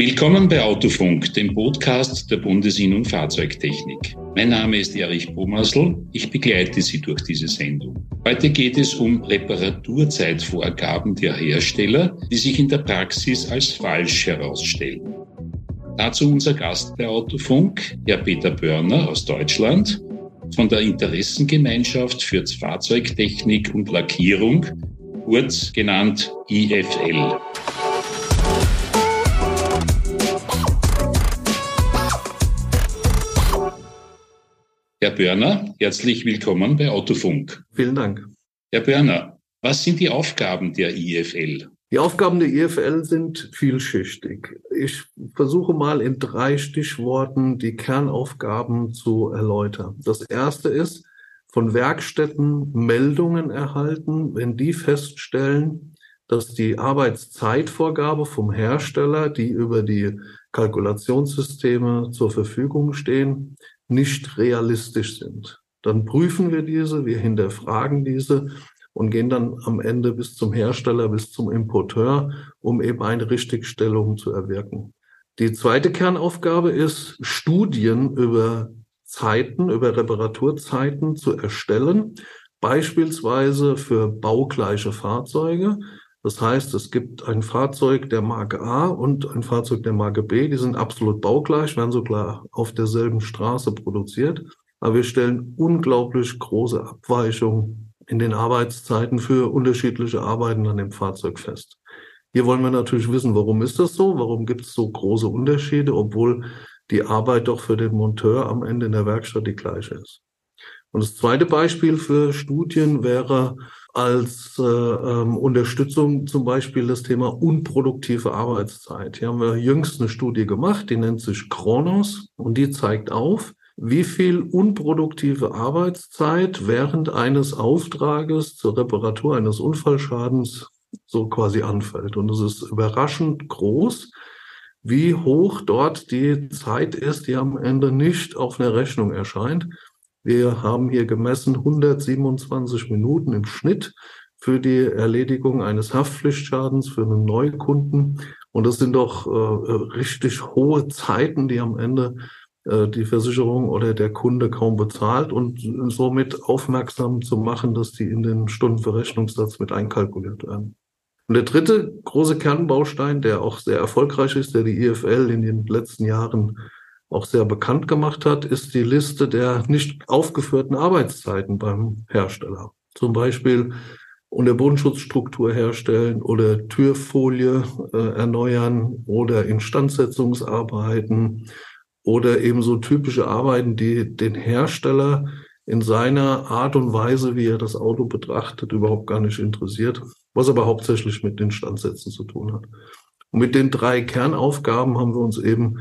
Willkommen bei Autofunk, dem Podcast der Bundesinnung Fahrzeugtechnik. Mein Name ist Erich Bomasl. Ich begleite Sie durch diese Sendung. Heute geht es um Reparaturzeitvorgaben der Hersteller, die sich in der Praxis als falsch herausstellen. Dazu unser Gast bei Autofunk, Herr Peter Börner aus Deutschland von der Interessengemeinschaft für Fahrzeugtechnik und Lackierung, kurz genannt IFL. Herr Börner, herzlich willkommen bei Autofunk. Vielen Dank. Herr Börner, was sind die Aufgaben der IFL? Die Aufgaben der IFL sind vielschichtig. Ich versuche mal in drei Stichworten die Kernaufgaben zu erläutern. Das erste ist, von Werkstätten Meldungen erhalten, wenn die feststellen, dass die Arbeitszeitvorgabe vom Hersteller, die über die Kalkulationssysteme zur Verfügung stehen, nicht realistisch sind. Dann prüfen wir diese, wir hinterfragen diese und gehen dann am Ende bis zum Hersteller, bis zum Importeur, um eben eine Richtigstellung zu erwirken. Die zweite Kernaufgabe ist, Studien über Zeiten, über Reparaturzeiten zu erstellen, beispielsweise für baugleiche Fahrzeuge. Das heißt, es gibt ein Fahrzeug der Marke A und ein Fahrzeug der Marke B, die sind absolut baugleich, werden sogar auf derselben Straße produziert. Aber wir stellen unglaublich große Abweichungen in den Arbeitszeiten für unterschiedliche Arbeiten an dem Fahrzeug fest. Hier wollen wir natürlich wissen, warum ist das so? Warum gibt es so große Unterschiede, obwohl die Arbeit doch für den Monteur am Ende in der Werkstatt die gleiche ist? Und das zweite Beispiel für Studien wäre als äh, ähm, Unterstützung zum Beispiel das Thema unproduktive Arbeitszeit. Hier haben wir jüngst eine Studie gemacht, die nennt sich Kronos und die zeigt auf, wie viel unproduktive Arbeitszeit während eines Auftrages zur Reparatur eines Unfallschadens so quasi anfällt. Und es ist überraschend groß, wie hoch dort die Zeit ist, die am Ende nicht auf einer Rechnung erscheint. Wir haben hier gemessen 127 Minuten im Schnitt für die Erledigung eines Haftpflichtschadens für einen Neukunden. Und das sind doch äh, richtig hohe Zeiten, die am Ende äh, die Versicherung oder der Kunde kaum bezahlt und somit aufmerksam zu machen, dass die in den Stundenverrechnungssatz mit einkalkuliert werden. Und der dritte große Kernbaustein, der auch sehr erfolgreich ist, der die IFL in den letzten Jahren auch sehr bekannt gemacht hat, ist die Liste der nicht aufgeführten Arbeitszeiten beim Hersteller. Zum Beispiel unter Bodenschutzstruktur herstellen oder Türfolie äh, erneuern oder Instandsetzungsarbeiten oder eben so typische Arbeiten, die den Hersteller in seiner Art und Weise, wie er das Auto betrachtet, überhaupt gar nicht interessiert, was aber hauptsächlich mit den Standsätzen zu tun hat. Und mit den drei Kernaufgaben haben wir uns eben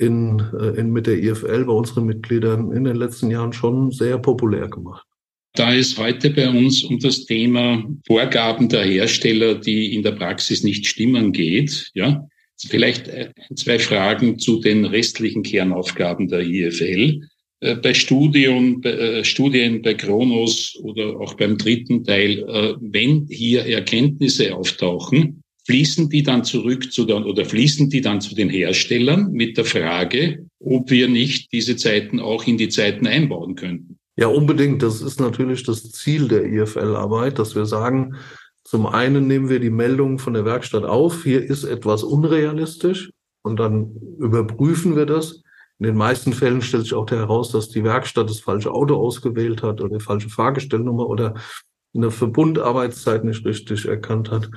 in, äh, in, mit der IFL bei unseren Mitgliedern in den letzten Jahren schon sehr populär gemacht. Da es heute bei uns um das Thema Vorgaben der Hersteller, die in der Praxis nicht stimmen geht, ja, vielleicht äh, zwei Fragen zu den restlichen Kernaufgaben der IFL. Äh, bei Studien, bei, Studien bei Kronos oder auch beim dritten Teil, wenn hier Erkenntnisse auftauchen, fließen die dann zurück zu den, oder fließen die dann zu den Herstellern mit der Frage, ob wir nicht diese Zeiten auch in die Zeiten einbauen könnten. Ja, unbedingt. Das ist natürlich das Ziel der IFL-Arbeit, dass wir sagen, zum einen nehmen wir die Meldung von der Werkstatt auf, hier ist etwas unrealistisch und dann überprüfen wir das. In den meisten Fällen stellt sich auch heraus, dass die Werkstatt das falsche Auto ausgewählt hat oder die falsche Fahrgestellnummer oder eine Verbundarbeitszeit nicht richtig erkannt hat.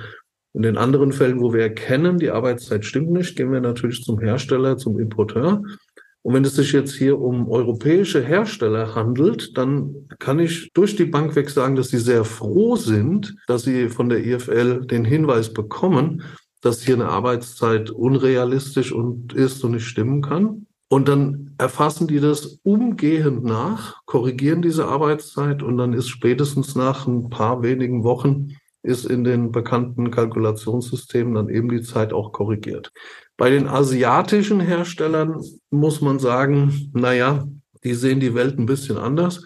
In den anderen Fällen, wo wir erkennen, die Arbeitszeit stimmt nicht, gehen wir natürlich zum Hersteller, zum Importeur. Und wenn es sich jetzt hier um europäische Hersteller handelt, dann kann ich durch die Bank weg sagen, dass sie sehr froh sind, dass sie von der IFL den Hinweis bekommen, dass hier eine Arbeitszeit unrealistisch und ist und nicht stimmen kann. Und dann erfassen die das umgehend nach, korrigieren diese Arbeitszeit und dann ist spätestens nach ein paar wenigen Wochen ist in den bekannten Kalkulationssystemen dann eben die Zeit auch korrigiert. Bei den asiatischen Herstellern muss man sagen, naja, die sehen die Welt ein bisschen anders.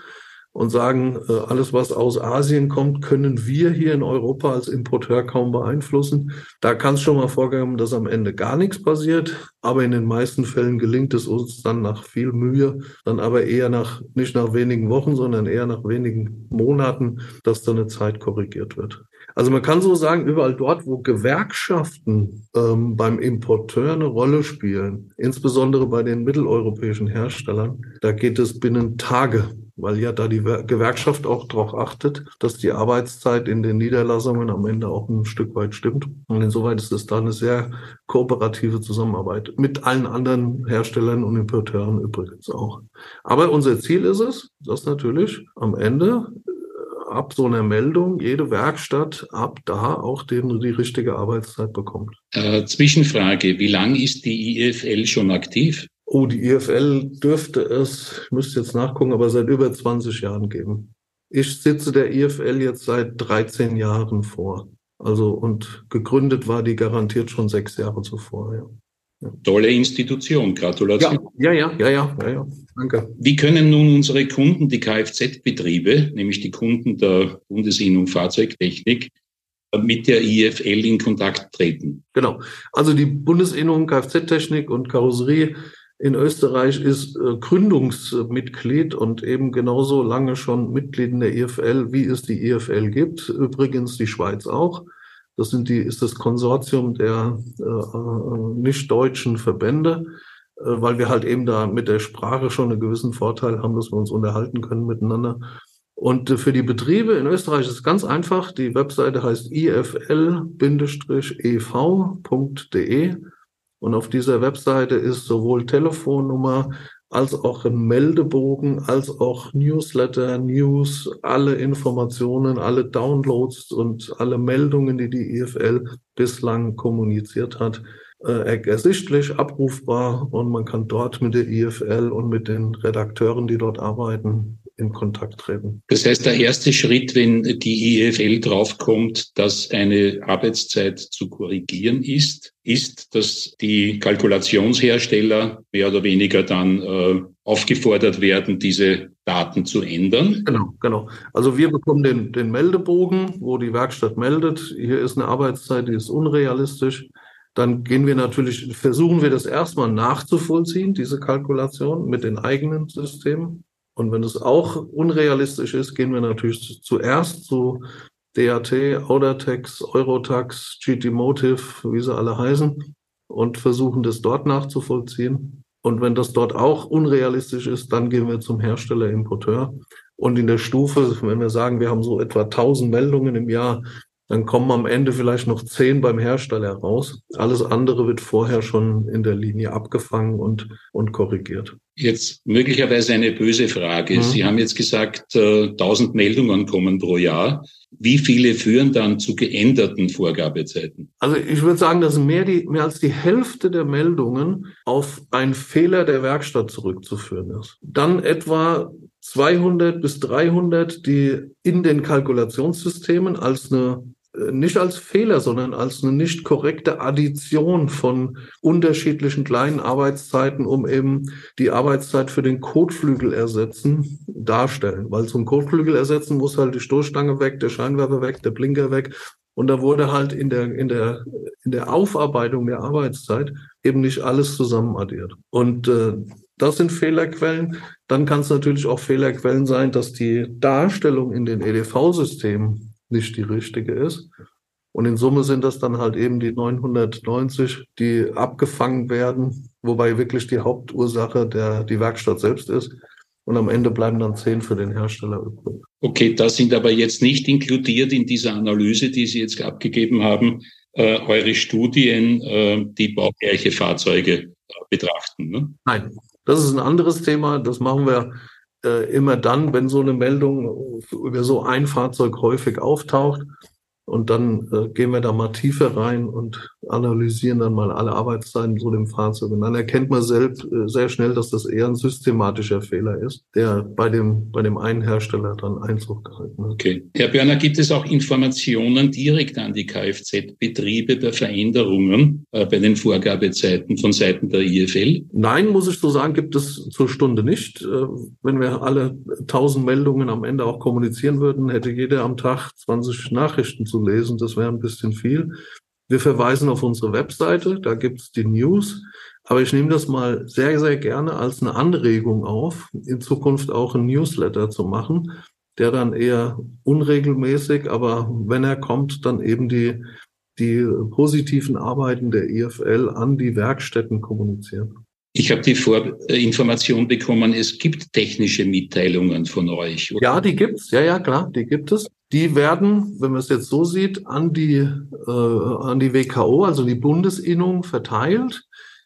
Und sagen, äh, alles, was aus Asien kommt, können wir hier in Europa als Importeur kaum beeinflussen. Da kann es schon mal vorkommen, dass am Ende gar nichts passiert, aber in den meisten Fällen gelingt es uns dann nach viel Mühe, dann aber eher nach, nicht nach wenigen Wochen, sondern eher nach wenigen Monaten, dass dann eine Zeit korrigiert wird. Also man kann so sagen, überall dort, wo Gewerkschaften ähm, beim Importeur eine Rolle spielen, insbesondere bei den mitteleuropäischen Herstellern, da geht es binnen Tage weil ja da die Gewerkschaft auch darauf achtet, dass die Arbeitszeit in den Niederlassungen am Ende auch ein Stück weit stimmt. Und insoweit ist es da eine sehr kooperative Zusammenarbeit mit allen anderen Herstellern und Importeuren übrigens auch. Aber unser Ziel ist es, dass natürlich am Ende äh, ab so einer Meldung jede Werkstatt ab da auch den, die richtige Arbeitszeit bekommt. Äh, Zwischenfrage, wie lang ist die IFL schon aktiv? Oh, die IFL dürfte es, ich müsste jetzt nachgucken, aber seit über 20 Jahren geben. Ich sitze der IFL jetzt seit 13 Jahren vor. Also, und gegründet war die garantiert schon sechs Jahre zuvor, ja. ja. Tolle Institution, Gratulation. Ja, ja, ja, ja, ja, ja, danke. Wie können nun unsere Kunden, die Kfz-Betriebe, nämlich die Kunden der Bundesinnung Fahrzeugtechnik, mit der IFL in Kontakt treten? Genau. Also die Bundesinnung Kfz-Technik und Karosserie in Österreich ist äh, Gründungsmitglied und eben genauso lange schon Mitglied in der IFL, wie es die IFL gibt. Übrigens die Schweiz auch. Das sind die, ist das Konsortium der äh, äh nicht-deutschen Verbände, äh, weil wir halt eben da mit der Sprache schon einen gewissen Vorteil haben, dass wir uns unterhalten können miteinander. Und äh, für die Betriebe in Österreich ist es ganz einfach. Die Webseite heißt ifl-ev.de und auf dieser Webseite ist sowohl Telefonnummer als auch ein Meldebogen, als auch Newsletter, News, alle Informationen, alle Downloads und alle Meldungen, die die IFL bislang kommuniziert hat, äh, ersichtlich, abrufbar. Und man kann dort mit der IFL und mit den Redakteuren, die dort arbeiten, in Kontakt treten. Das heißt, der erste Schritt, wenn die IFL draufkommt, dass eine Arbeitszeit zu korrigieren ist, ist, dass die Kalkulationshersteller mehr oder weniger dann äh, aufgefordert werden, diese Daten zu ändern. Genau, genau. Also wir bekommen den, den Meldebogen, wo die Werkstatt meldet, hier ist eine Arbeitszeit, die ist unrealistisch. Dann gehen wir natürlich, versuchen wir das erstmal nachzuvollziehen, diese Kalkulation mit den eigenen Systemen. Und wenn es auch unrealistisch ist, gehen wir natürlich zuerst zu DAT, Audatex, Eurotax, GT Motive, wie sie alle heißen, und versuchen das dort nachzuvollziehen. Und wenn das dort auch unrealistisch ist, dann gehen wir zum Hersteller, Importeur. Und in der Stufe, wenn wir sagen, wir haben so etwa 1000 Meldungen im Jahr, dann kommen am Ende vielleicht noch zehn beim Hersteller raus. Alles andere wird vorher schon in der Linie abgefangen und, und korrigiert. Jetzt möglicherweise eine böse Frage. Mhm. Sie haben jetzt gesagt, äh, 1000 Meldungen kommen pro Jahr. Wie viele führen dann zu geänderten Vorgabezeiten? Also ich würde sagen, dass mehr, die, mehr als die Hälfte der Meldungen auf einen Fehler der Werkstatt zurückzuführen ist. Dann etwa 200 bis 300, die in den Kalkulationssystemen als eine äh, nicht als Fehler, sondern als eine nicht korrekte Addition von unterschiedlichen kleinen Arbeitszeiten, um eben die Arbeitszeit für den Kotflügel ersetzen, darstellen. Weil zum Kotflügel ersetzen muss halt die Stoßstange weg, der Scheinwerfer weg, der Blinker weg. Und da wurde halt in der, in der, in der Aufarbeitung der Arbeitszeit eben nicht alles zusammen addiert. Und äh, das sind Fehlerquellen. Dann kann es natürlich auch Fehlerquellen sein, dass die Darstellung in den EDV-Systemen nicht die richtige ist. Und in Summe sind das dann halt eben die 990, die abgefangen werden, wobei wirklich die Hauptursache der, die Werkstatt selbst ist. Und am Ende bleiben dann zehn für den Hersteller übrig. Okay, das sind aber jetzt nicht inkludiert in dieser Analyse, die Sie jetzt abgegeben haben, äh, eure Studien, äh, die baugleiche Fahrzeuge äh, betrachten. Ne? Nein, das ist ein anderes Thema. Das machen wir äh, immer dann, wenn so eine Meldung über so ein Fahrzeug häufig auftaucht. Und dann äh, gehen wir da mal tiefer rein und analysieren dann mal alle Arbeitszeiten so dem Fahrzeug. Und dann erkennt man selbst, äh, sehr schnell, dass das eher ein systematischer Fehler ist, der bei dem, bei dem einen Hersteller dann Einzug gehalten hat. Okay. Herr Börner, gibt es auch Informationen direkt an die Kfz-Betriebe bei Veränderungen äh, bei den Vorgabezeiten von Seiten der IFL? Nein, muss ich so sagen, gibt es zur Stunde nicht. Äh, wenn wir alle tausend Meldungen am Ende auch kommunizieren würden, hätte jeder am Tag 20 Nachrichten zu lesen. Das wäre ein bisschen viel. Wir verweisen auf unsere Webseite, da gibt es die News. Aber ich nehme das mal sehr, sehr gerne als eine Anregung auf, in Zukunft auch ein Newsletter zu machen, der dann eher unregelmäßig, aber wenn er kommt, dann eben die, die positiven Arbeiten der IFL an die Werkstätten kommuniziert. Ich habe die Vorinformation bekommen, es gibt technische Mitteilungen von euch. Oder? Ja, die gibt's. Ja, ja, klar, die gibt es. Die werden, wenn man es jetzt so sieht, an die, äh, an die WKO, also die Bundesinnung, verteilt.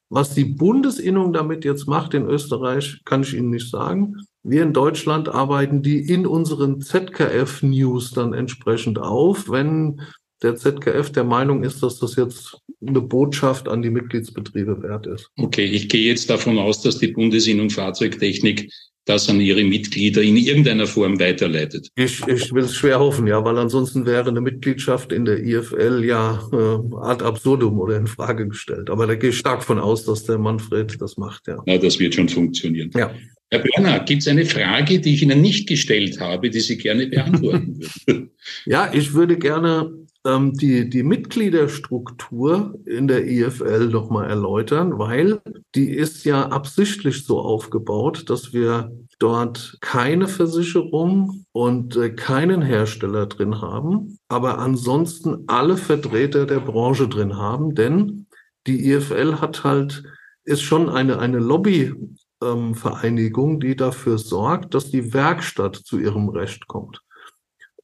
Was die Bundesinnung damit jetzt macht in Österreich, kann ich Ihnen nicht sagen. Wir in Deutschland arbeiten die in unseren ZKF-News dann entsprechend auf, wenn der ZKF der Meinung ist, dass das jetzt eine Botschaft an die Mitgliedsbetriebe wert ist. Okay, ich gehe jetzt davon aus, dass die Bundesinnung Fahrzeugtechnik das an ihre Mitglieder in irgendeiner Form weiterleitet. Ich, ich will es schwer hoffen, ja, weil ansonsten wäre eine Mitgliedschaft in der IFL ja äh, ad absurdum oder in Frage gestellt. Aber da gehe ich stark von aus, dass der Manfred das macht, ja. Na, das wird schon funktionieren. Ja. Herr Börner, gibt es eine Frage, die ich Ihnen nicht gestellt habe, die Sie gerne beantworten würden? Ja, ich würde gerne ähm, die, die Mitgliederstruktur in der IFL nochmal erläutern, weil die ist ja absichtlich so aufgebaut, dass wir dort keine Versicherung und äh, keinen Hersteller drin haben, aber ansonsten alle Vertreter der Branche drin haben, denn die IFL hat halt, ist schon eine, eine Lobby ähm, Vereinigung, die dafür sorgt, dass die Werkstatt zu ihrem Recht kommt.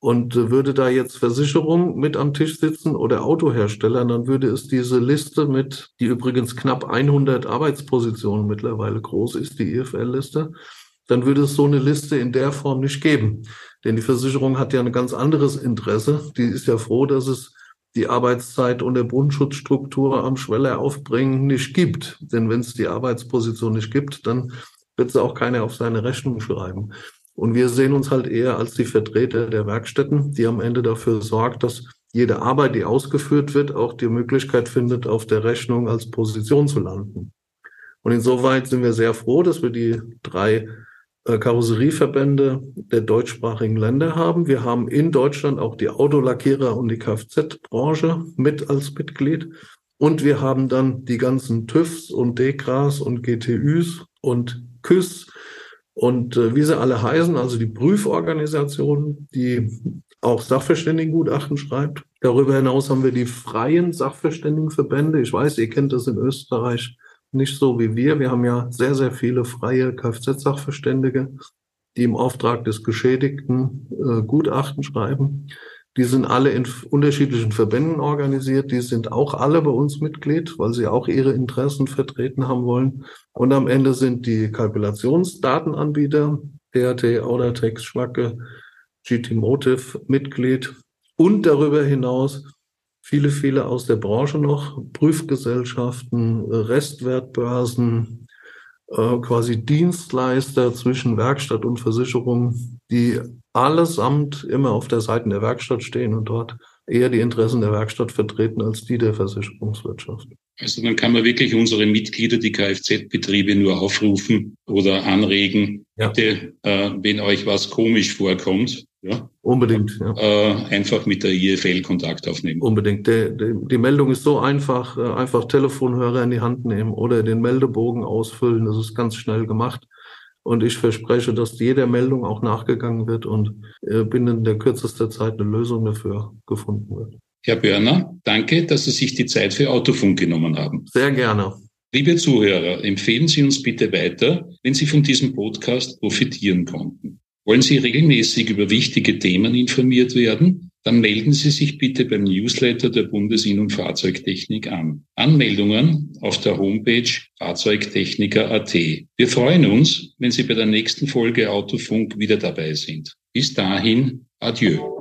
Und würde da jetzt Versicherung mit am Tisch sitzen oder Autohersteller, dann würde es diese Liste mit, die übrigens knapp 100 Arbeitspositionen mittlerweile groß ist, die IFL-Liste, dann würde es so eine Liste in der Form nicht geben. Denn die Versicherung hat ja ein ganz anderes Interesse. Die ist ja froh, dass es die Arbeitszeit und der Grundschutzstruktur am Schweller aufbringen nicht gibt. Denn wenn es die Arbeitsposition nicht gibt, dann wird sie auch keiner auf seine Rechnung schreiben. Und wir sehen uns halt eher als die Vertreter der Werkstätten, die am Ende dafür sorgt, dass jede Arbeit, die ausgeführt wird, auch die Möglichkeit findet, auf der Rechnung als Position zu landen. Und insoweit sind wir sehr froh, dass wir die drei äh, Karosserieverbände der deutschsprachigen Länder haben. Wir haben in Deutschland auch die Autolackierer und die Kfz-Branche mit als Mitglied. Und wir haben dann die ganzen TÜVs und DEKRAs und GTÜs und KÜS und äh, wie sie alle heißen, also die Prüforganisation, die auch Sachverständigengutachten schreibt. Darüber hinaus haben wir die freien Sachverständigenverbände. Ich weiß, ihr kennt das in Österreich nicht so wie wir. Wir haben ja sehr, sehr viele freie Kfz-Sachverständige, die im Auftrag des Geschädigten äh, Gutachten schreiben. Die sind alle in unterschiedlichen Verbänden organisiert. Die sind auch alle bei uns Mitglied, weil sie auch ihre Interessen vertreten haben wollen. Und am Ende sind die Kalkulationsdatenanbieter, DRT, Audatex, Schwacke, GT Motive Mitglied und darüber hinaus viele, viele aus der Branche noch, Prüfgesellschaften, Restwertbörsen, äh, quasi Dienstleister zwischen Werkstatt und Versicherung, die allesamt immer auf der Seite der Werkstatt stehen und dort eher die Interessen der Werkstatt vertreten als die der Versicherungswirtschaft. Also dann kann man wirklich unsere Mitglieder, die Kfz-Betriebe nur aufrufen oder anregen, ja. bitte, äh, wenn euch was komisch vorkommt, ja, unbedingt, ja. Äh, einfach mit der IFL Kontakt aufnehmen. Unbedingt. Die, die, die Meldung ist so einfach, äh, einfach Telefonhörer in die Hand nehmen oder den Meldebogen ausfüllen. Das ist ganz schnell gemacht. Und ich verspreche, dass jeder Meldung auch nachgegangen wird und äh, binnen der kürzester Zeit eine Lösung dafür gefunden wird. Herr Börner, danke, dass Sie sich die Zeit für Autofunk genommen haben. Sehr gerne. Liebe Zuhörer, empfehlen Sie uns bitte weiter, wenn Sie von diesem Podcast profitieren konnten. Wollen Sie regelmäßig über wichtige Themen informiert werden? Dann melden Sie sich bitte beim Newsletter der Bundesinnung Fahrzeugtechnik an. Anmeldungen auf der Homepage fahrzeugtechniker.at. Wir freuen uns, wenn Sie bei der nächsten Folge Autofunk wieder dabei sind. Bis dahin, adieu.